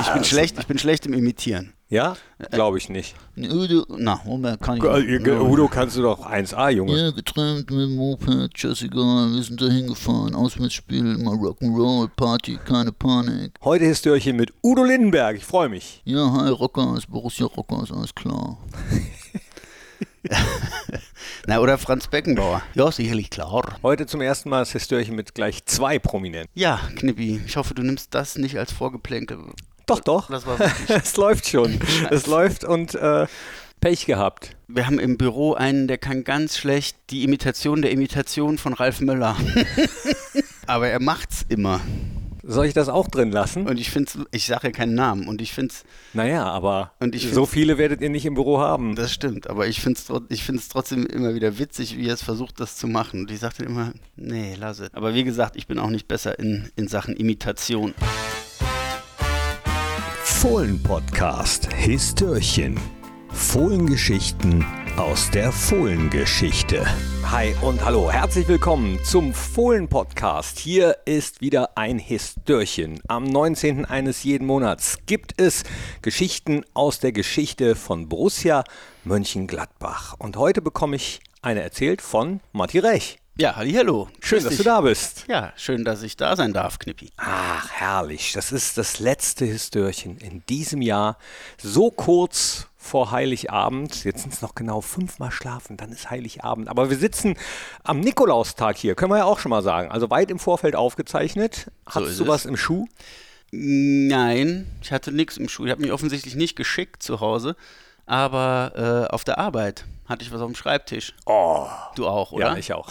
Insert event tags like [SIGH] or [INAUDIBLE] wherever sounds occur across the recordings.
Ich bin schlecht, ich bin schlecht im Imitieren. Ja? Glaube ich nicht. Udo, na, kann ich Äh, nicht. Udo kannst du doch 1A, Junge. Ja, getrennt mit dem Moped, scheißegal, wir sind da hingefahren, Auswärtsspiel, immer Rock'n'Roll, Party, keine Panik. Heute Histörchen mit Udo Lindenberg. Ich freue mich. Ja, hi, Rockers, Borussia Rockers, alles klar. [LAUGHS] Na, oder Franz Beckenbauer. Ja, sicherlich klar. Heute zum ersten Mal das Histörchen mit gleich zwei Prominenten. Ja, Knippi, ich hoffe, du nimmst das nicht als Vorgeplänkel. Doch, doch. Das war. [LAUGHS] Es läuft schon. Es läuft und äh, Pech gehabt. Wir haben im Büro einen, der kann ganz schlecht die Imitation der Imitation von Ralf Möller. [LAUGHS] Aber er macht's immer. Soll ich das auch drin lassen? Und ich find's, ich sage ja keinen Namen und ich find's, Naja, aber Und ich so viele werdet ihr nicht im Büro haben. das stimmt, aber ich find's, trot- ich find's trotzdem immer wieder witzig, wie er es versucht, das zu machen. Und ich sagte immer, nee, lass es. Aber wie gesagt, ich bin auch nicht besser in, in Sachen Imitation. Fohlen-Podcast Histörchen. Fohlengeschichten aus der Fohlengeschichte. Hi und hallo, herzlich willkommen zum Fohlen-Podcast. Hier ist wieder ein Histörchen. Am 19. eines jeden Monats gibt es Geschichten aus der Geschichte von Borussia Mönchengladbach. Und heute bekomme ich eine erzählt von Matti Rech. Ja, hallo. Schön, dass du da bist. Ja, schön, dass ich da sein darf, Knippi. Ach, herrlich. Das ist das letzte Histörchen in diesem Jahr. So kurz vor Heiligabend. Jetzt sind es noch genau fünfmal schlafen, dann ist Heiligabend. Aber wir sitzen am Nikolaustag hier, können wir ja auch schon mal sagen. Also weit im Vorfeld aufgezeichnet. Hast ist du was im Schuh? Nein, ich hatte nichts im Schuh. Ich habe mich offensichtlich nicht geschickt zu Hause, aber äh, auf der Arbeit hatte ich was auf dem Schreibtisch. Oh, Du auch, oder? ja, ich auch.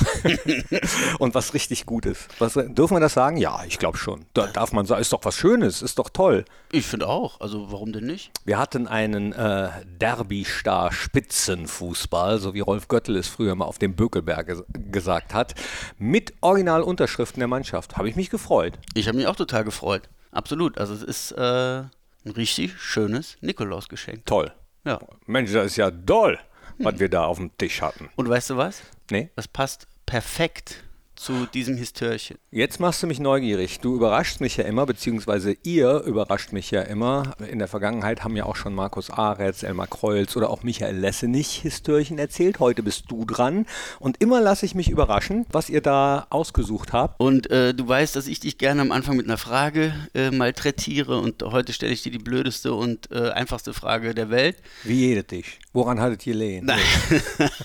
[LAUGHS] Und was richtig Gutes. Was, dürfen wir das sagen? Ja, ich glaube schon. Da darf man sagen, ist doch was Schönes, ist doch toll. Ich finde auch. Also warum denn nicht? Wir hatten einen äh, Derby-Star Spitzenfußball, so wie Rolf Göttel es früher mal auf dem Bökelberg ges gesagt hat, mit Originalunterschriften der Mannschaft. Habe ich mich gefreut. Ich habe mich auch total gefreut. Absolut. Also es ist äh, ein richtig schönes Nikolausgeschenk. Toll. Ja. Mensch, das ist ja doll, was wir da auf dem Tisch hatten. Und weißt du was? Nee? Das passt perfekt zu diesem Histörchen. Jetzt machst du mich neugierig. Du überraschst mich ja immer, beziehungsweise ihr überrascht mich ja immer. In der Vergangenheit haben ja auch schon Markus Aretz, Elmar Kreuz oder auch Michael Lessenich Histörchen erzählt. Heute bist du dran. Und immer lasse ich mich überraschen, was ihr da ausgesucht habt. Und äh, du weißt, dass ich dich gerne am Anfang mit einer Frage äh, malträtiere und heute stelle ich dir die blödeste und äh, einfachste Frage der Welt. Wie jede dich. Woran hattet ihr lehen? Nein.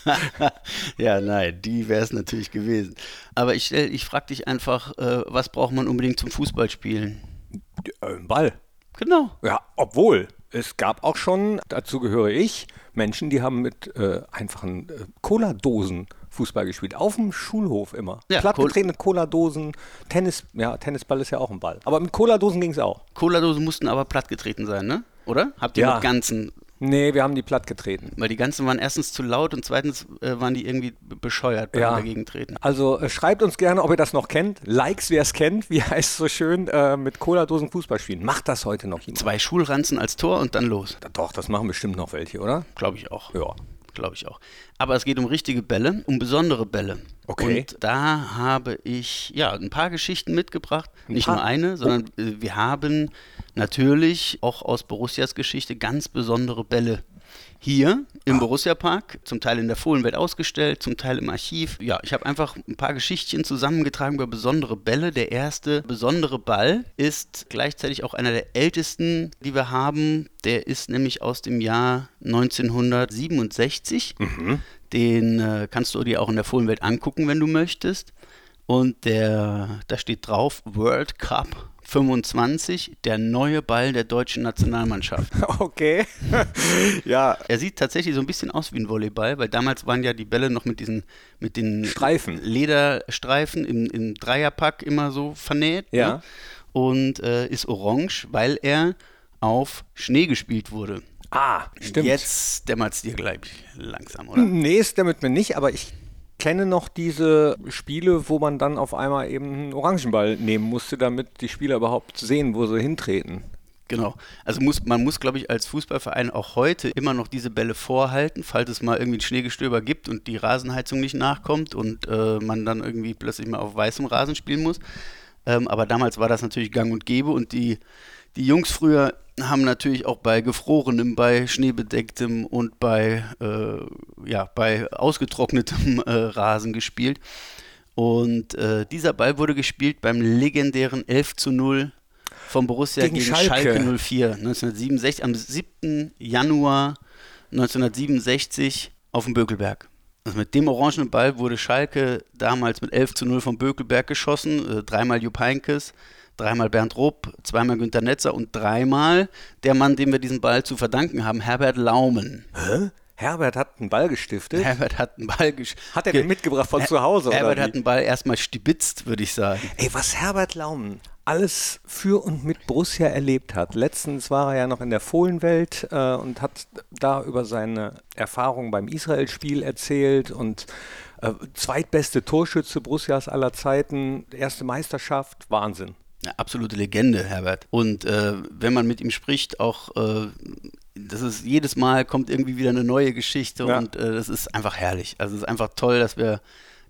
[LAUGHS] ja, nein, die wäre es natürlich gewesen. Aber ich, stell- ich frage dich einfach, äh, was braucht man unbedingt zum Fußballspielen? Äh, Ein Ball. Genau. Ja, obwohl. Es gab auch schon, dazu gehöre ich, Menschen, die haben mit äh, einfachen äh, Cola-Dosen Fußball gespielt. Auf dem Schulhof immer. Ja, Plattgetretene Cola-Dosen, Tennis, ja, Tennisball ist ja auch ein Ball. Aber mit Cola-Dosen ging es auch. Cola-Dosen mussten aber plattgetreten sein, ne? Oder? Habt ihr Ja. mit ganzen? Nee, wir haben die plattgetreten. Weil die ganzen waren erstens zu laut und zweitens äh, waren die irgendwie be- bescheuert beim Ja. Dagegentreten. Also äh, schreibt uns gerne, ob ihr das noch kennt. Likes, wer es kennt. Wie [LAUGHS] heißt es so schön, äh, mit Cola-Dosen Fußball spielen. Macht das heute noch jemand? Zwei Schulranzen als Tor und dann los. Doch, das machen bestimmt noch welche, oder? Glaube ich auch. Ja. Glaube ich auch. Aber es geht um richtige Bälle, um besondere Bälle. Okay. Und da habe ich ja ein paar Geschichten mitgebracht. Nicht nur eine, sondern äh, wir haben natürlich auch aus Borussias Geschichte ganz besondere Bälle. Hier im Borussia Park, zum Teil in der Fohlenwelt ausgestellt, zum Teil im Archiv. Ja, ich habe einfach ein paar Geschichtchen zusammengetragen über besondere Bälle. Der erste besondere Ball ist gleichzeitig auch einer der ältesten, die wir haben. Der ist nämlich aus dem Jahr 1967. Den äh, kannst du dir auch in der Fohlenwelt angucken, wenn du möchtest. Und der, da steht drauf World Cup 25, der neue Ball der deutschen Nationalmannschaft. [LAUGHS] Okay. [LAUGHS] ja, Er sieht tatsächlich so ein bisschen aus wie ein Volleyball, weil damals waren ja die Bälle noch mit diesen mit den Streifen. Lederstreifen im, im Dreierpack immer so vernäht. Ja. Ne? Und äh, ist orange, weil er auf Schnee gespielt wurde. Ah, stimmt. Jetzt dämmert es dir gleich langsam, oder? Nee, es damit mir nicht, aber ich kenne noch diese Spiele, wo man dann auf einmal eben einen Orangenball nehmen musste, damit die Spieler überhaupt sehen, wo sie hintreten. Genau. Also muss, man muss, glaube ich, als Fußballverein auch heute immer noch diese Bälle vorhalten, falls es mal irgendwie ein Schneegestöber gibt und die Rasenheizung nicht nachkommt und äh, man dann irgendwie plötzlich mal auf weißem Rasen spielen muss. Ähm, aber damals war das natürlich gang und gäbe und die, die Jungs früher, haben natürlich auch bei gefrorenem, bei schneebedecktem und bei, äh, ja, bei ausgetrocknetem äh, Rasen gespielt. Und äh, dieser Ball wurde gespielt beim legendären 11 zu 0 von Borussia Gegen gegen, Schalke. Schalke. 04 1967, am 7. Januar 1967 auf dem Bökelberg. Also mit dem orangenen Ball wurde Schalke damals mit 11 zu 0 vom Bökelberg geschossen. Äh, dreimal Jupp Heynckes, dreimal Bernd Rupp, zweimal Günter Netzer und dreimal der Mann, dem wir diesen Ball zu verdanken haben, Herbert Laumen. Herbert hat einen Ball gestiftet. Herbert hat einen Ball gesch Hat er den mitgebracht von zu Hause, oder Herbert wie? hat einen Ball erstmal stibitzt, würde ich sagen. Ey, was Herbert Laumen alles für und mit Borussia erlebt hat. Letztens war er ja noch in der Fohlenwelt äh, und hat da über seine Erfahrungen beim Israel-Spiel erzählt und äh, zweitbeste Torschütze Borussias aller Zeiten, erste Meisterschaft, Wahnsinn. Eine absolute Legende, Herbert. Und äh, wenn man mit ihm spricht, auch äh, das ist jedes Mal kommt irgendwie wieder eine neue Geschichte Ja. und äh, das ist einfach herrlich. Also es ist einfach toll, dass wir,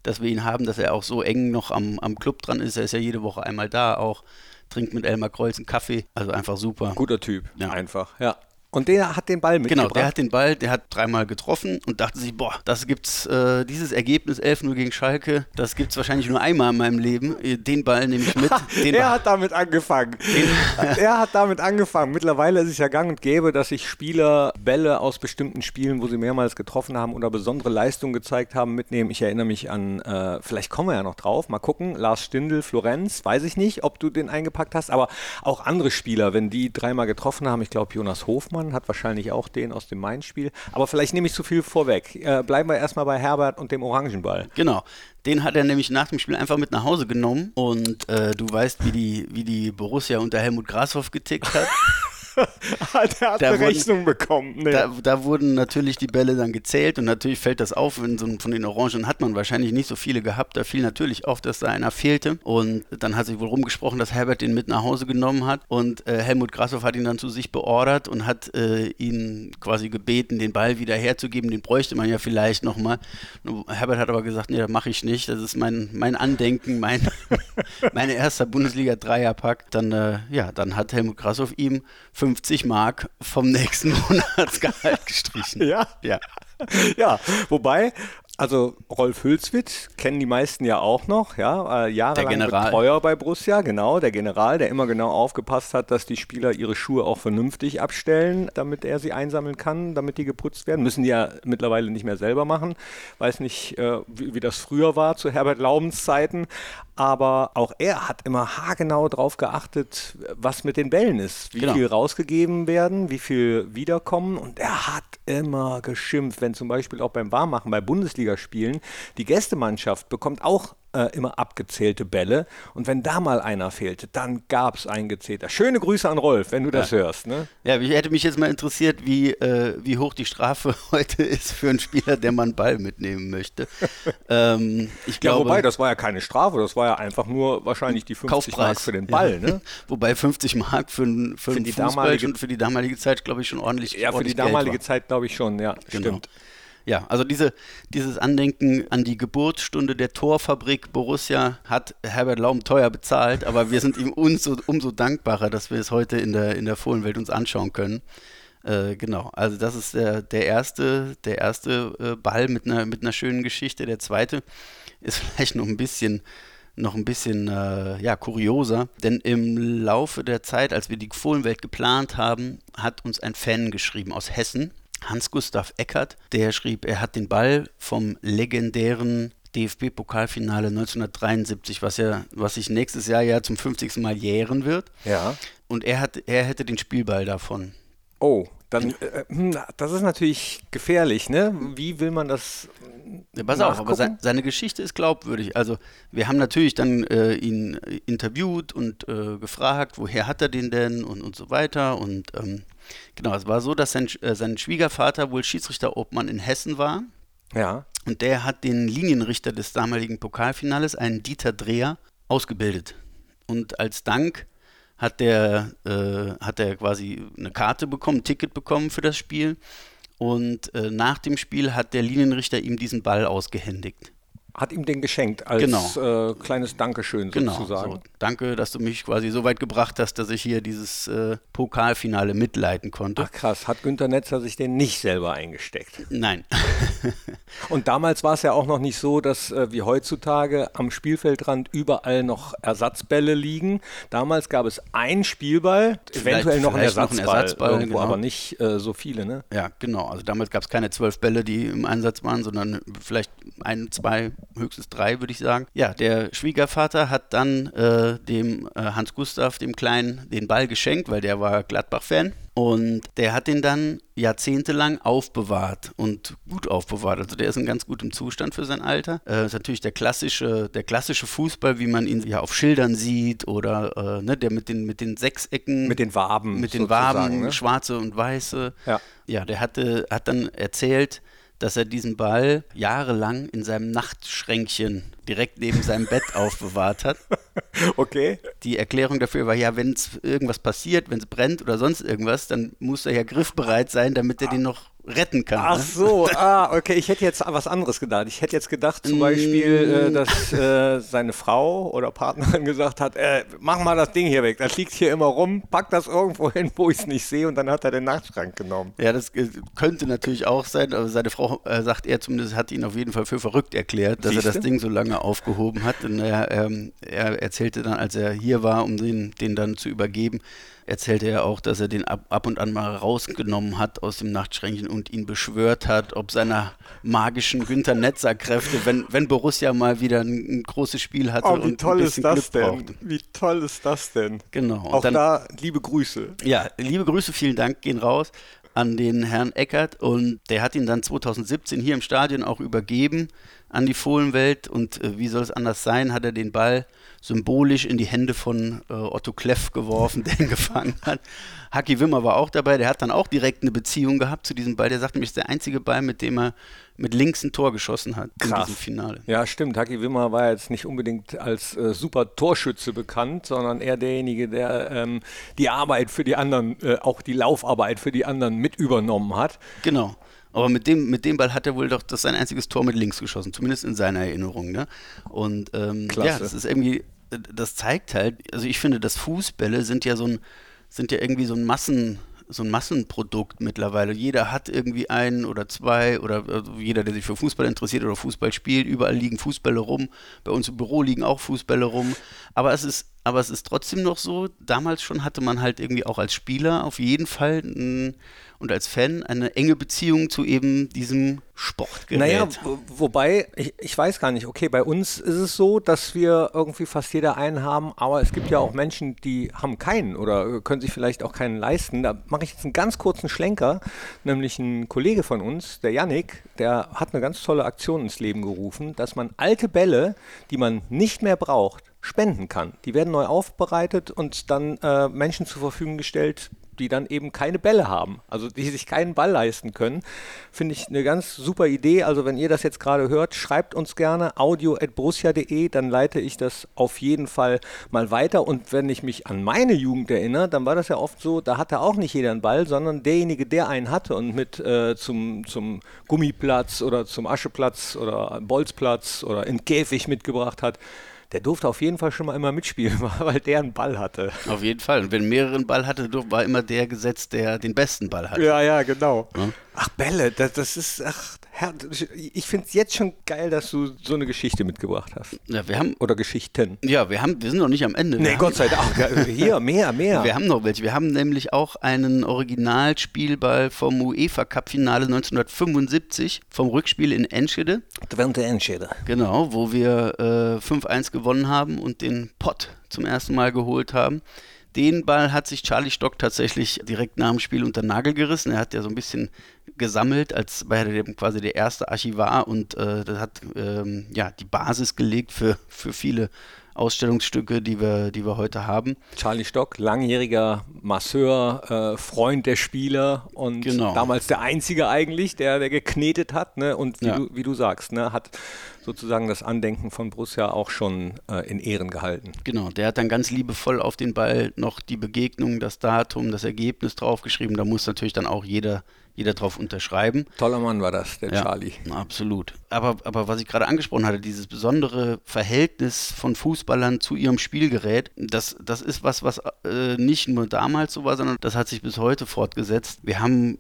dass wir ihn haben, dass er auch so eng noch am, am Club dran ist. Er ist ja jede Woche einmal da, auch trinkt mit Elmar Kreuz einen Kaffee. Also einfach super. Guter Typ, Ja. einfach. Ja. Und der hat den Ball Genau, mitgebracht. der hat den Ball, der hat dreimal getroffen und dachte sich, boah, das gibt's, äh, dieses Ergebnis 11-0 gegen Schalke, das gibt's wahrscheinlich nur einmal in meinem Leben. Den Ball nehme ich mit. [LAUGHS] Er hat damit angefangen. [LAUGHS] er hat damit angefangen. Mittlerweile ist es ja gang und gäbe, dass sich Spieler Bälle aus bestimmten Spielen, wo sie mehrmals getroffen haben oder besondere Leistungen gezeigt haben, mitnehmen. Ich erinnere mich an, äh, vielleicht kommen wir ja noch drauf, mal gucken, Lars Stindl, Florenz, weiß ich nicht, ob du den eingepackt hast, aber auch andere Spieler, wenn die dreimal getroffen haben, ich glaube Jonas Hofmann hat wahrscheinlich auch den aus dem Main-Spiel, aber vielleicht nehme ich zu viel vorweg. Äh, bleiben wir erstmal bei Herbert und dem Orangenball. Genau. Den hat er nämlich nach dem Spiel einfach mit nach Hause genommen und äh, du weißt, wie die, wie die Borussia unter Helmut Grashoff getickt hat. [LAUGHS] [LAUGHS] Der hat Da eine wurden- Rechnung bekommen. Nee. Da, da wurden natürlich die Bälle dann gezählt und natürlich fällt das auf, wenn so von den Orangen hat man wahrscheinlich nicht so viele gehabt. Da fiel natürlich auf, dass da einer fehlte und dann hat sich wohl rumgesprochen, dass Herbert den mit nach Hause genommen hat und äh, Helmut Grashoff hat ihn dann zu sich beordert und hat äh, ihn quasi gebeten, den Ball wieder herzugeben. Den bräuchte man ja vielleicht nochmal. Herbert hat aber gesagt, nee, das mache ich nicht. Das ist mein, mein Andenken, mein, [LAUGHS] mein erster Bundesliga-Dreierpack. Dann, äh, ja, dann hat Helmut Grashoff ihm 50 Mark vom nächsten [LAUGHS] Monatsgehalt gestrichen. Ja. Ja. ja, wobei, also Rolf Hülswitz kennen die meisten ja auch noch, ja, äh, jahrelang. Betreuer bei Borussia, genau, der General, der immer genau aufgepasst hat, dass die Spieler ihre Schuhe auch vernünftig abstellen, damit er sie einsammeln kann, damit die geputzt werden. Müssen die ja mittlerweile nicht mehr selber machen. Weiß nicht, äh, wie, wie das früher war zu Herbert Laubens Zeiten, aber auch er hat immer haargenau drauf geachtet, was mit den Bällen ist, wie Genau. viel rausgegeben werden, wie viel wiederkommen. Und er hat immer geschimpft, wenn zum Beispiel auch beim Warmmachen bei Bundesligaspielen die Gästemannschaft bekommt auch äh, immer abgezählte Bälle. Und wenn da mal einer fehlte, dann gab es einen Gezeter. Schöne Grüße an Rolf, wenn du das hörst. Ne? Ja, ich hätte mich jetzt mal interessiert, wie, äh, wie hoch die Strafe [LAUGHS] heute ist für einen Spieler, der mal einen Ball mitnehmen möchte. [LAUGHS] ähm, ich Ja, glaube, wobei, das war ja keine Strafe, das war ja einfach nur wahrscheinlich die 50 Mark für den Ball. Ja. Ne? [LAUGHS] Wobei 50 Mark für, ein- für, Für einen die damalige- für die damalige Zeit, glaube ich, schon ordentlich Ja, für die ordentlich Geld damalige. Zeit glaube ich schon, ja, Genau. stimmt. Ja, also diese, dieses Andenken an die Geburtsstunde der Torfabrik Borussia hat Herbert Laum teuer bezahlt, aber wir sind ihm umso, umso dankbarer, dass wir es heute in der, in der Fohlenwelt uns anschauen können. Äh, genau, also das ist der, der erste, der erste äh, Ball mit einer, mit einer schönen Geschichte. Der zweite ist [LAUGHS] vielleicht noch ein bisschen noch ein bisschen äh, ja, kurioser, denn im Laufe der Zeit, als wir die Fohlenwelt geplant haben, hat uns ein Fan geschrieben aus Hessen, Hans-Gustav Eckert, der schrieb, er hat den Ball vom legendären DFB-Pokalfinale 1973, was ja, was sich nächstes Jahr ja zum 50. Mal jähren wird. Ja. Und er, hat, er hätte den Spielball davon. Oh, dann, äh, hm, das ist natürlich gefährlich, ne? Wie will man das Ja, pass auf, aber nachgucken? sein, seine Geschichte ist glaubwürdig. Also wir haben natürlich dann äh, ihn interviewt und äh, gefragt, woher hat er den denn und, und so weiter. Und ähm, genau, es war so, dass sein, äh, sein Schwiegervater wohl Schiedsrichterobmann in Hessen war. Ja. Und der hat den Linienrichter des damaligen Pokalfinales, einen Dieter Dreher, ausgebildet. Und als Dank hat der, äh, hat er quasi eine Karte bekommen, ein Ticket bekommen für das Spiel. Und äh, nach dem Spiel hat der Linienrichter ihm diesen Ball ausgehändigt. Hat ihm den geschenkt als Genau. äh, kleines Dankeschön Genau. sozusagen. So, danke, dass du mich quasi so weit gebracht hast, dass ich hier dieses äh, Pokalfinale mitleiten konnte. Ach krass, hat Günter Netzer sich den nicht selber eingesteckt. Nein. [LAUGHS] Und damals war es ja auch noch nicht so, dass äh, wie heutzutage am Spielfeldrand überall noch Ersatzbälle liegen. Damals gab es einen Spielball, eventuell noch einen vielleicht noch Ersatzball, einen Ersatzball, irgendwo, genau. aber nicht äh, so viele. Ne? Ja, genau. Also damals gab es keine zwölf Bälle, die im Einsatz waren, sondern vielleicht ein, zwei, höchstens drei, würde ich sagen. Ja, der Schwiegervater hat dann äh, dem äh, Hans Gustav, dem Kleinen, den Ball geschenkt, weil der war Gladbach-Fan. Und der hat den dann jahrzehntelang aufbewahrt und gut aufbewahrt. Also der ist in ganz gutem Zustand für sein Alter. Äh, ist natürlich der klassische, der klassische Fußball, wie man ihn ja auf Schildern sieht oder äh, ne, der mit den, mit den Sechsecken. Mit den Waben. mit den Waben, Ne? schwarze und weiße. Ja. Ja, der hatte, hat dann erzählt, dass er diesen Ball jahrelang in seinem Nachtschränkchen direkt neben seinem Bett [LAUGHS] aufbewahrt hat. Okay. Die Erklärung dafür war ja, wenn es irgendwas passiert, wenn es brennt oder sonst irgendwas, dann muss er ja griffbereit sein, damit er den noch retten kann. Ach ne? so, ah, okay. Ich hätte jetzt was anderes gedacht. Ich hätte jetzt gedacht, zum Beispiel, äh, dass äh, seine Frau oder Partnerin [LAUGHS] gesagt hat: äh, Mach mal das Ding hier weg. Das liegt hier immer rum. Pack das irgendwo hin, wo ich es nicht sehe. Und dann hat er den Nachtschrank genommen. Ja, das äh, könnte natürlich auch sein, aber seine Frau, äh, sagt er zumindest, hat ihn auf jeden Fall für verrückt erklärt, dass er Siehste? das Ding so lange aufgehoben hat. Und er, ähm, er erzählte dann, als er hier war, um den, den dann zu übergeben, erzählte er auch, dass er den ab, ab und an mal rausgenommen hat aus dem Nachtschränkchen und ihn beschwört hat, ob seiner magischen Günther Netzer Kräfte, wenn, wenn Borussia mal wieder ein, ein großes Spiel hatte Oh, wie und toll ein ist bisschen das Glück denn? brauchte. Wie toll ist das denn? Genau. Und Auch dann- da liebe Grüße. ja, liebe Grüße, vielen Dank gehen raus an den Herrn Eckert und der hat ihn dann 2017 hier im Stadion auch übergeben an die Fohlenwelt und äh, wie soll es anders sein, hat er den Ball symbolisch in die Hände von äh, Otto Kleff geworfen, [LAUGHS] der ihn gefangen hat. Haki Wimmer war auch dabei, der hat dann auch direkt eine Beziehung gehabt zu diesem Ball. Der sagt nämlich, ist der einzige Ball, mit dem er mit links ein Tor geschossen hat in Krass. diesem Finale. Ja, stimmt. Haki Wimmer war jetzt nicht unbedingt als äh, super Torschütze bekannt, sondern eher derjenige, der ähm, die Arbeit für die anderen, äh, auch die Laufarbeit für die anderen mit übernommen hat. Genau. Aber mit dem, mit dem Ball hat er wohl doch das sein einziges Tor mit links geschossen, zumindest in seiner Erinnerung. Ne? Und ähm, ja, das ist irgendwie, äh, das zeigt halt, also ich finde, dass Fußbälle sind ja so ein, sind ja irgendwie so ein Massen, so ein Massenprodukt mittlerweile. Jeder hat irgendwie einen oder zwei oder also jeder, der sich für Fußball interessiert oder Fußball spielt, überall liegen Fußbälle rum. Bei uns im Büro liegen auch Fußbälle rum. Aber es ist, aber es ist trotzdem noch so, damals schon hatte man halt irgendwie auch als Spieler auf jeden Fall ein, und als Fan eine enge Beziehung zu eben diesem Sportgerät. Naja, wo- wobei, ich, ich weiß gar nicht, okay, bei uns ist es so, dass wir irgendwie fast jeder einen haben, aber es gibt ja auch Menschen, die haben keinen oder können sich vielleicht auch keinen leisten. Da mache ich jetzt einen ganz kurzen Schlenker, nämlich ein Kollege von uns, der Yannick, der hat eine ganz tolle Aktion ins Leben gerufen, dass man alte Bälle, die man nicht mehr braucht, spenden kann. Die werden neu aufbereitet und dann äh, Menschen zur Verfügung gestellt, die dann eben keine Bälle haben, also die sich keinen Ball leisten können. Finde ich eine ganz super Idee. Also wenn ihr das jetzt gerade hört, schreibt uns gerne audio.borussia.de, dann leite ich das auf jeden Fall mal weiter. Und wenn ich mich an meine Jugend erinnere, dann war das ja oft so, da hatte auch nicht jeder einen Ball, sondern derjenige, der einen hatte und mit äh, zum, zum Gummiplatz oder zum Ascheplatz oder Bolzplatz oder in Käfig mitgebracht hat, der durfte auf jeden Fall schon mal immer mitspielen, [LAUGHS] weil der einen Ball hatte. Auf jeden Fall. Und wenn mehrere einen Ball hatte, war immer der gesetzt, der den besten Ball hatte. Ja, ja, genau. Ja. Ach, Bälle, das, das ist, ach, ich finde es jetzt schon geil, dass du so eine Geschichte mitgebracht hast. Ja, wir haben, Oder Geschichten. ja, wir haben, wir sind noch nicht am Ende. Nee, wir Gott sei Dank. Hier, mehr, mehr. Wir haben noch welche. Wir haben nämlich auch einen Originalspielball vom UEFA Cup Finale 1975 vom Rückspiel in Enschede. Twente Enschede. Genau, wo wir äh, 5-1 gewonnen haben und den Pott zum ersten Mal geholt haben. Den Ball hat sich Charlie Stock tatsächlich direkt nach dem Spiel unter den Nagel gerissen. Er hat ja so ein bisschen gesammelt, als war er quasi der erste Archivar und äh, das hat ähm, ja die Basis gelegt für, für viele Ausstellungsstücke, die wir, die wir heute haben. Charlie Stock, langjähriger Masseur, äh, Freund der Spieler und Genau. damals der Einzige eigentlich, der, der geknetet hat. Ne? Und wie, Ja. du, wie du sagst, ne? hat sozusagen das Andenken von Borussia auch schon äh, in Ehren gehalten. Genau, der hat dann ganz liebevoll auf den Ball noch die Begegnung, das Datum, das Ergebnis draufgeschrieben. Da muss natürlich dann auch jeder jeder drauf unterschreiben. Toller Mann war das, der ja, Charlie. Absolut. Aber, aber was ich gerade angesprochen hatte, dieses besondere Verhältnis von Fußballern zu ihrem Spielgerät, das, das ist was, was äh, nicht nur damals so war, sondern das hat sich bis heute fortgesetzt. Wir haben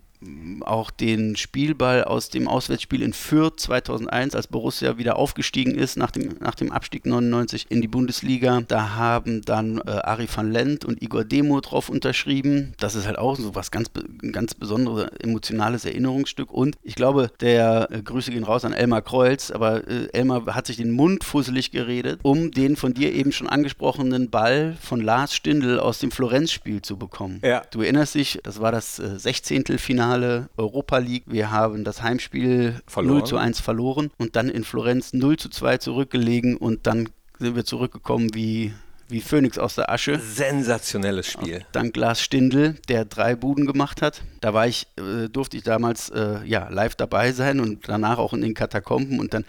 auch den Spielball aus dem Auswärtsspiel in Fürth 2001, als Borussia wieder aufgestiegen ist nach dem, nach dem Abstieg 99 in die Bundesliga. Da haben dann äh, Ari van Lent und Igor Demo drauf unterschrieben. Das ist halt auch so was ganz, ganz besonderes, emotionales Erinnerungsstück. Und ich glaube, der äh, Grüße gehen raus an Elmar Kreuz, aber äh, Elmar hat sich den Mund fusselig geredet, um den von dir eben schon angesprochenen Ball von Lars Stindl aus dem Florenz-Spiel zu bekommen. Ja. Du erinnerst dich, das war das äh, 16. Finale Finale Europa League. Wir haben das Heimspiel verloren. 0 zu 1 verloren und dann in Florenz 0 zu 2 zurückgelegen und dann sind wir zurückgekommen wie, wie Phönix aus der Asche. Sensationelles Spiel. Dank Lars Stindl, der drei Buden gemacht hat. Da war ich, äh, durfte ich damals äh, ja, live dabei sein und danach auch in den Katakomben und dann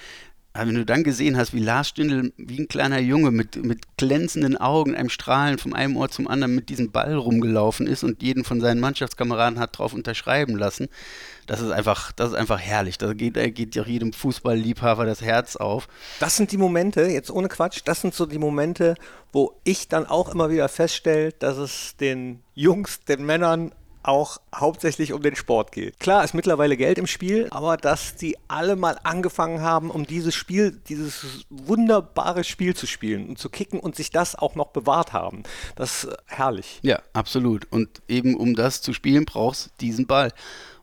wenn du dann gesehen hast, wie Lars Stindl wie ein kleiner Junge mit, mit glänzenden Augen, einem Strahlen von einem Ort zum anderen mit diesem Ball rumgelaufen ist und jeden von seinen Mannschaftskameraden hat drauf unterschreiben lassen, das ist einfach, das ist einfach herrlich. Da geht, geht ja jedem Fußballliebhaber das Herz auf. Das sind die Momente, jetzt ohne Quatsch, das sind so die Momente, wo ich dann auch immer wieder feststelle, dass es den Jungs, den Männern auch hauptsächlich um den Sport geht. Klar ist mittlerweile Geld im Spiel, aber dass die alle mal angefangen haben, um dieses Spiel, dieses wunderbare Spiel zu spielen und zu kicken und sich das auch noch bewahrt haben, das ist herrlich. Ja, absolut. Und eben um das zu spielen, brauchst diesen Ball.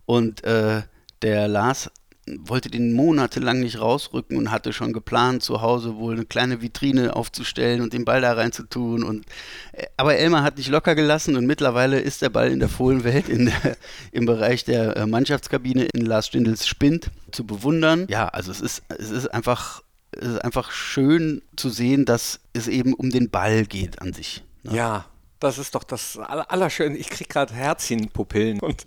Und äh, der Lars wollte den monatelang nicht rausrücken und hatte schon geplant, zu Hause wohl eine kleine Vitrine aufzustellen und den Ball da reinzutun. Und, äh, aber Elmar hat nicht locker gelassen und mittlerweile ist der Ball in der Fohlenwelt in der, [LAUGHS] im Bereich der äh, Mannschaftskabine in Lars Stindls Spind zu bewundern. Ja, also es ist, es ist einfach, es ist einfach schön zu sehen, dass es eben um den Ball geht an sich. Ne? Ja, das ist doch das Allerschönste. Ich kriege gerade Herzchenpupillen und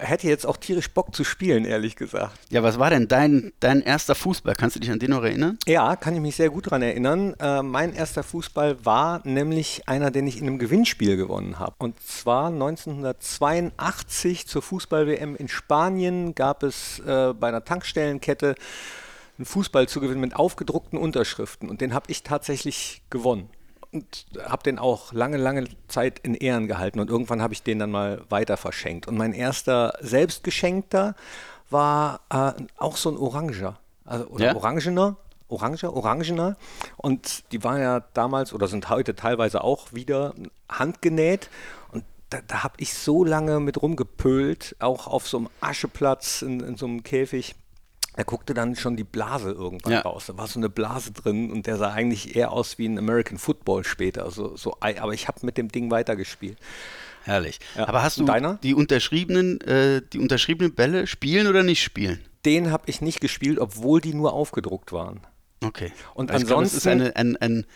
hätte jetzt auch tierisch Bock zu spielen, ehrlich gesagt. Ja, was war denn dein, dein erster Fußball? Kannst du dich an den noch erinnern? Ja, kann ich mich sehr gut daran erinnern. Äh, mein erster Fußball war nämlich einer, den ich in einem Gewinnspiel gewonnen habe. Und zwar 1982 zur Fußball-WM in Spanien gab es äh, bei einer Tankstellenkette einen Fußball zu gewinnen mit aufgedruckten Unterschriften. Und den habe ich tatsächlich gewonnen und habe den auch lange, lange Zeit in Ehren gehalten und irgendwann habe ich den dann mal weiter verschenkt. Und mein erster selbstgeschenkter war äh, auch so ein Oranger, also oder ja? Orangener, Oranger, Orangener. Und die waren ja damals oder sind heute teilweise auch wieder handgenäht. Und da, da habe ich so lange mit rumgepölt, auch auf so einem Ascheplatz in, in so einem Käfig da guckte dann schon die Blase irgendwann ja. raus. Da war so eine Blase drin und der sah eigentlich eher aus wie ein American Football später. So, so, aber ich habe mit dem Ding weitergespielt. Herrlich. Ja. Aber hast du Deiner? die unterschriebenen, äh, die unterschriebenen Bälle spielen oder nicht spielen? Den habe ich nicht gespielt, obwohl die nur aufgedruckt waren. Okay. Und also ansonsten ist eine, ein, ein,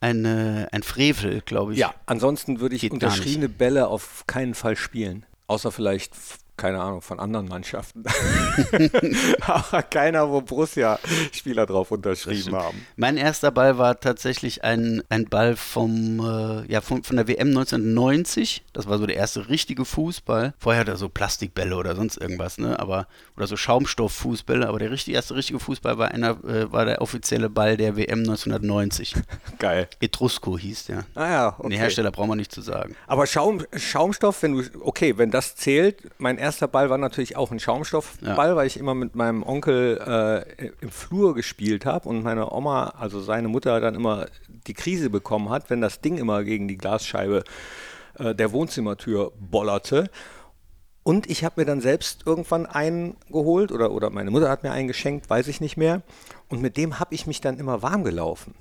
eine, ein Frevel, glaube ich. Ja, ansonsten würde ich Geht unterschriebene Bälle auf keinen Fall spielen. Außer vielleicht keine Ahnung, von anderen Mannschaften. [LAUGHS] Aber keiner, wo Borussia-Spieler drauf unterschrieben haben. Mein erster Ball war tatsächlich ein, ein Ball vom, äh, ja, von, von der WM 1990. Das war so der erste richtige Fußball. Vorher hat er so Plastikbälle oder sonst irgendwas, ne? Aber, oder so Schaumstofffußbälle. Aber der richtig, erste richtige Fußball war, einer, äh, war der offizielle Ball der WM 1990. [LAUGHS] Geil. Etrusco hieß der. Ah ja, okay. Den Hersteller braucht man nicht zu sagen. Aber Schaum, Schaumstoff, wenn du, okay, wenn das zählt, mein erster Ball war natürlich auch ein Schaumstoffball, ja. weil ich immer mit meinem Onkel äh, im Flur gespielt habe und meine Oma, also seine Mutter, dann immer die Krise bekommen hat, wenn das Ding immer gegen die Glasscheibe äh, der Wohnzimmertür bollerte. Und ich habe mir dann selbst irgendwann einen geholt oder, oder meine Mutter hat mir einen geschenkt, weiß ich nicht mehr. Und mit dem habe ich mich dann immer warm gelaufen.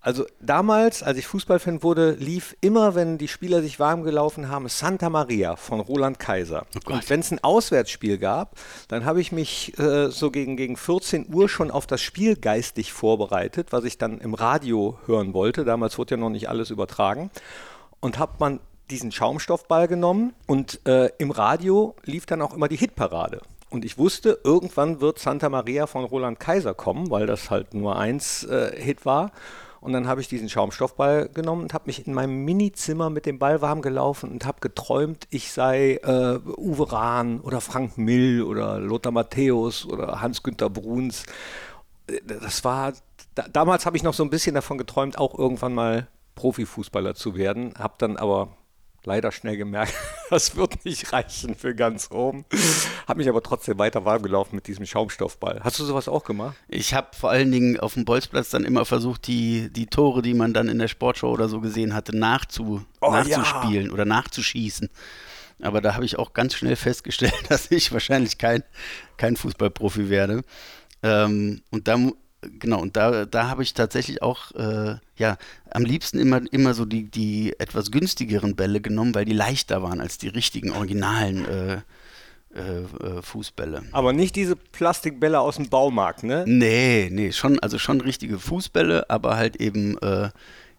Also damals, als ich Fußballfan wurde, lief immer, wenn die Spieler sich warm gelaufen haben, Santa Maria von Roland Kaiser. Oh und wenn es ein Auswärtsspiel gab, dann habe ich mich äh, so gegen, gegen 14 Uhr schon auf das Spiel geistig vorbereitet, was ich dann im Radio hören wollte. Damals wurde ja noch nicht alles übertragen. Und habe man diesen Schaumstoffball genommen und äh, im Radio lief dann auch immer die Hitparade. Und ich wusste, irgendwann wird Santa Maria von Roland Kaiser kommen, weil das halt nur eins äh, Hit war. Und dann habe ich diesen Schaumstoffball genommen und habe mich in meinem Minizimmer mit dem Ball warm gelaufen und habe geträumt, ich sei äh, Uwe Rahn oder Frank Mill oder Lothar Matthäus oder Hans-Günter Bruns. Äh, das war, da, damals habe ich noch so ein bisschen davon geträumt, auch irgendwann mal Profifußballer zu werden, habe dann aber leider schnell gemerkt, [LAUGHS] das wird nicht reichen für ganz oben. Habe mich aber trotzdem weiter warm gelaufen mit diesem Schaumstoffball. Hast du sowas auch gemacht? Ich habe vor allen Dingen auf dem Bolzplatz dann immer versucht, die, die Tore, die man dann in der Sportshow oder so gesehen hatte, nachzu, Oh, nachzuspielen ja. oder nachzuschießen. Aber da habe ich auch ganz schnell festgestellt, [LAUGHS] dass ich wahrscheinlich kein, kein Fußballprofi werde. Ähm, und da, genau, und da, da habe ich tatsächlich auch, äh, ja, am liebsten immer, immer so die, die etwas günstigeren Bälle genommen, weil die leichter waren als die richtigen, originalen äh, äh, äh, Fußbälle. Aber nicht diese Plastikbälle aus dem Baumarkt, ne? Nee, nee, schon, also schon richtige Fußbälle, aber halt eben äh,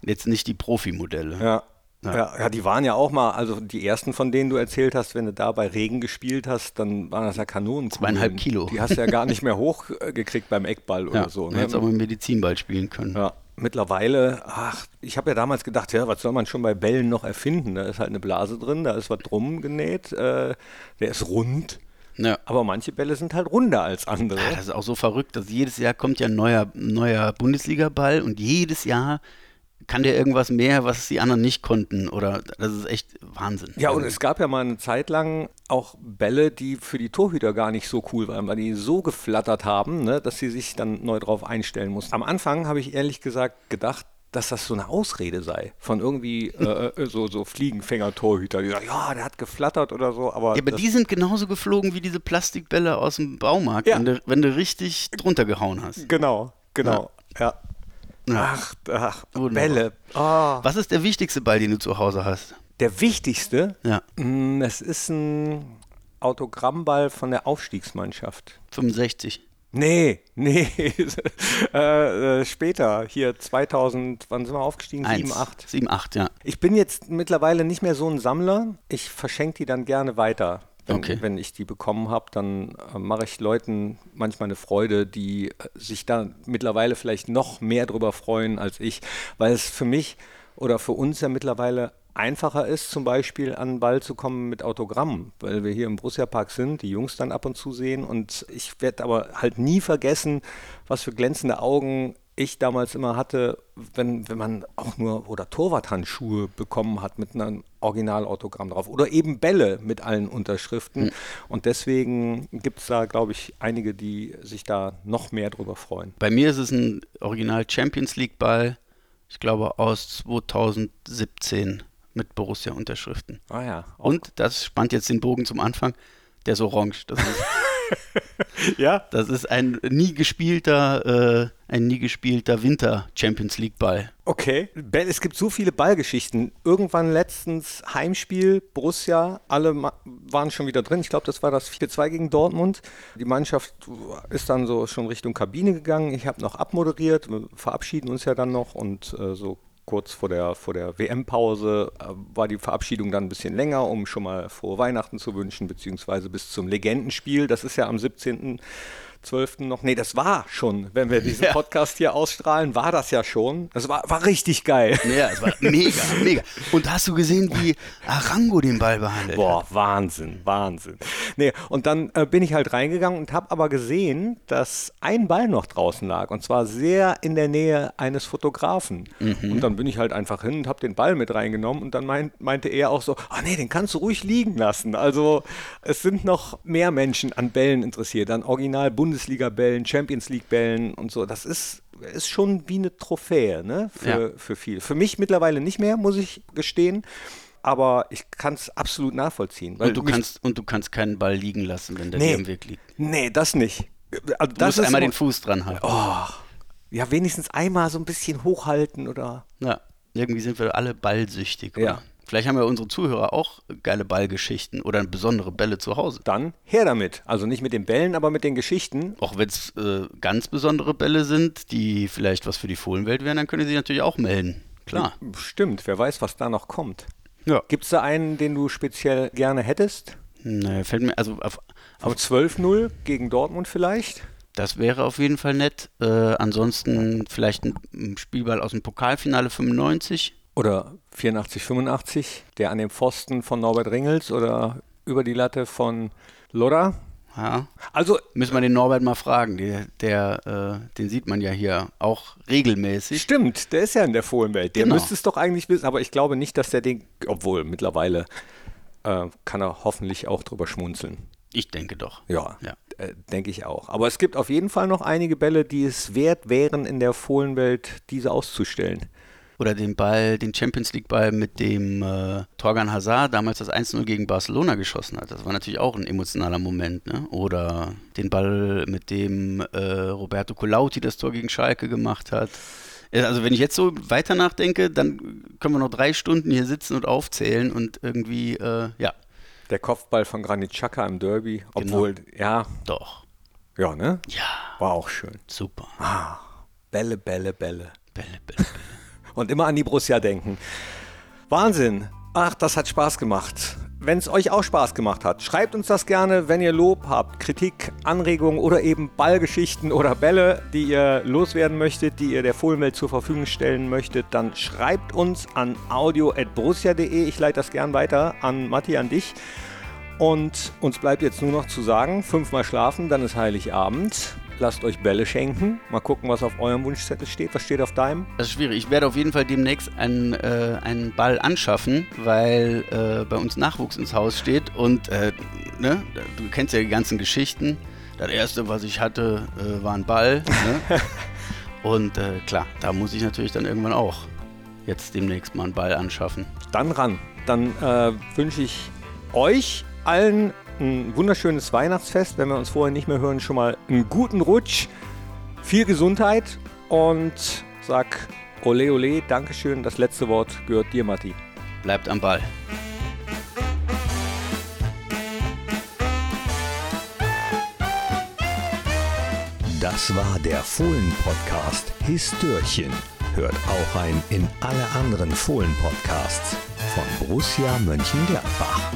jetzt nicht die Profimodelle. Ja. Ja. Ja. ja, die waren ja auch mal, also die ersten, von denen du erzählt hast, wenn du da bei Regen gespielt hast, dann waren das ja Kanonen. Zweieinhalb Kilo. Die hast du ja gar nicht mehr hochgekriegt beim Eckball Ja, oder so. Ne? hätte auch mal Medizinball spielen können. Ja, mittlerweile, ach, ich habe ja damals gedacht, ja, was soll man schon bei Bällen noch erfinden? Da ist halt eine Blase drin, da ist was drum genäht, äh, der ist rund. Ja. Aber manche Bälle sind halt runder als andere. Ja, das ist auch so verrückt, dass jedes Jahr kommt ja ein neuer, neuer Bundesliga-Ball und jedes Jahr kann der irgendwas mehr, was die anderen nicht konnten. Oder das ist echt Wahnsinn. Ja, und Also, es gab ja mal eine Zeit lang auch Bälle, die für die Torhüter gar nicht so cool waren, weil die so geflattert haben, ne, dass sie sich dann neu drauf einstellen mussten. Am Anfang habe ich ehrlich gesagt gedacht, dass das so eine Ausrede sei von irgendwie äh, äh, so, so Fliegenfänger-Torhüter, die sagen, ja, der hat geflattert oder so, aber, ja, aber die sind genauso geflogen wie diese Plastikbälle aus dem Baumarkt, Ja. wenn, du, wenn du richtig drunter gehauen hast. genau, genau, ja. Ja. Ach, ach Wunderbar. Bälle. Ah. Was ist der wichtigste Ball, den du zu Hause hast? Der wichtigste, Ja, mh, es ist ein Autogrammball von der Aufstiegsmannschaft. 65. Nee, nee, [LAUGHS] äh, äh, später, hier 2000, wann sind wir aufgestiegen? 7, 8. 7, 8, ja. Ich bin jetzt mittlerweile nicht mehr so ein Sammler. Ich verschenke die dann gerne weiter. Wenn, Okay. wenn ich die bekommen habe, dann äh, mache ich Leuten manchmal eine Freude, die äh, sich da mittlerweile vielleicht noch mehr drüber freuen als ich, weil es für mich oder für uns ja mittlerweile einfacher ist, zum Beispiel an den Ball zu kommen mit Autogrammen, weil wir hier im Borussia Park sind, die Jungs dann ab und zu sehen und ich werde aber halt nie vergessen, was für glänzende Augen ich damals immer hatte, wenn, wenn man auch nur oder Torwarthandschuhe bekommen hat mit einem Originalautogramm drauf oder eben Bälle mit allen Unterschriften. Und deswegen gibt es da, glaube ich, einige, die sich da noch mehr drüber freuen. Bei mir ist es ein Original Champions League Ball, ich glaube aus 2017 mit Borussia Unterschriften. Ah ja. Und das spannt jetzt den Bogen zum Anfang, der ist orange. Das ist, [LAUGHS] ja? das ist ein nie gespielter, äh, ein nie gespielter Winter Champions League Ball. Okay. Ben, es gibt so viele Ballgeschichten. Irgendwann letztens Heimspiel, Borussia, alle waren schon wieder drin. Ich glaube, das war das 4-2 gegen Dortmund. Die Mannschaft ist dann so schon Richtung Kabine gegangen. Ich habe noch abmoderiert. Wir verabschieden uns ja dann noch und äh, so kurz vor der, vor der WM-Pause äh, war die Verabschiedung dann ein bisschen länger, um schon mal frohe Weihnachten zu wünschen, beziehungsweise bis zum Legendenspiel. Das ist ja am 17. 12. noch, nee, das war schon, wenn wir diesen [LAUGHS] Ja. Podcast hier ausstrahlen, war das ja schon. Das war, war richtig geil. Ja, es war mega, [LAUGHS] mega. Und hast du gesehen, wie Arango den Ball behandelt Boah? Wahnsinn, Wahnsinn. Nee, und dann äh, bin ich halt reingegangen und habe aber gesehen, dass ein Ball noch draußen lag und zwar sehr in der Nähe eines Fotografen. Und dann bin ich halt einfach hin und habe den Ball mit reingenommen und dann meint, meinte er auch so, ah nee, den kannst du ruhig liegen lassen. Also es sind noch mehr Menschen an Bällen interessiert, an Original Bundesliga-Bällen, Champions League-Bällen und so. Das ist ist schon wie eine Trophäe, ne? Für, Ja. für viele. Für mich mittlerweile nicht mehr, muss ich gestehen. Aber ich kann es absolut nachvollziehen. Und du, kannst, und du kannst keinen Ball liegen lassen, wenn der Nee. im Weg liegt. Nee, das nicht. Also Du das musst einmal den Fuß dran halten. ja, wenigstens einmal so ein bisschen hochhalten oder. Ja, irgendwie sind wir alle ballsüchtig. Oder? Ja. Vielleicht haben ja unsere Zuhörer auch geile Ballgeschichten oder besondere Bälle zu Hause. Dann her damit. Also nicht mit den Bällen, aber mit den Geschichten. Auch wenn es äh, ganz besondere Bälle sind, die vielleicht was für die Fohlenwelt wären, dann können sie sich natürlich auch melden. Klar. Stimmt, wer weiß, was da noch kommt. Ja. Gibt es da einen, den du speziell gerne hättest? Nee, fällt mir, also auf, Auf 12-0 gegen Dortmund vielleicht? das wäre auf jeden Fall nett. Äh, ansonsten vielleicht ein, ein Spielball aus dem Pokalfinale 95. Oder 84, 85, der an dem Pfosten von Norbert Ringels oder über die Latte von Lodder. Ja, Also, müssen wir den Norbert mal fragen. Der, der äh, den sieht man ja hier auch regelmäßig. stimmt, der ist ja in der Fohlenwelt. Der Genau. müsste es doch eigentlich wissen, aber ich glaube nicht, dass der den, obwohl mittlerweile äh, kann er hoffentlich auch drüber schmunzeln. Ich denke doch. Ja, Ja. Äh, denke ich auch. Aber es gibt auf jeden Fall noch einige Bälle, die es wert wären, in der Fohlenwelt diese auszustellen. Oder den Ball, den Champions League Ball mit dem äh, Torgan Hazard damals das 1-0 gegen Barcelona geschossen hat. Das war natürlich auch ein emotionaler Moment. Ne? Oder den Ball, mit dem äh, Roberto Colauti das Tor gegen Schalke gemacht hat. Äh, Also wenn ich jetzt so weiter nachdenke, dann können wir noch drei Stunden hier sitzen und aufzählen und irgendwie, äh, ja, Der Kopfball von Granit Xhaka im Derby, Genau. obwohl, ja, doch. ja, ne? Ja, War auch schön. super. Bälle, Bälle, Bälle. Bälle, Bälle, Bälle. Und immer an die Borussia denken. Wahnsinn. Ach, das hat Spaß gemacht. Wenn es euch auch Spaß gemacht hat, schreibt uns das gerne, wenn ihr Lob habt, Kritik, Anregungen oder eben Ballgeschichten oder Bälle, die ihr loswerden möchtet, die ihr der Fohlenwelt zur Verfügung stellen möchtet, dann schreibt uns an audio.borussia.de. Ich leite das gern weiter an Matti, an dich. Und uns bleibt jetzt nur noch zu sagen, fünfmal schlafen, dann ist Heiligabend. Lasst euch Bälle schenken. Mal gucken, was auf eurem Wunschzettel steht. Was steht auf deinem? Das ist schwierig. Ich werde auf jeden Fall demnächst einen, äh, einen Ball anschaffen, weil äh, bei uns Nachwuchs ins Haus steht und äh, ne, du kennst ja die ganzen Geschichten. Das erste, was ich hatte, äh, war ein Ball. Ne? [LAUGHS] und äh, klar, da muss ich natürlich dann irgendwann auch jetzt demnächst mal einen Ball anschaffen. dann ran. Dann äh, wünsche ich euch allen ein wunderschönes Weihnachtsfest. Wenn wir uns vorher nicht mehr hören, schon mal einen guten Rutsch, viel Gesundheit und sag Ole Ole, Dankeschön. Das letzte Wort gehört dir, Matti. Bleibt am Ball. Das war der Fohlen-Podcast Histörchen. Hört auch ein in alle anderen Fohlen-Podcasts von Borussia Mönchengladbach.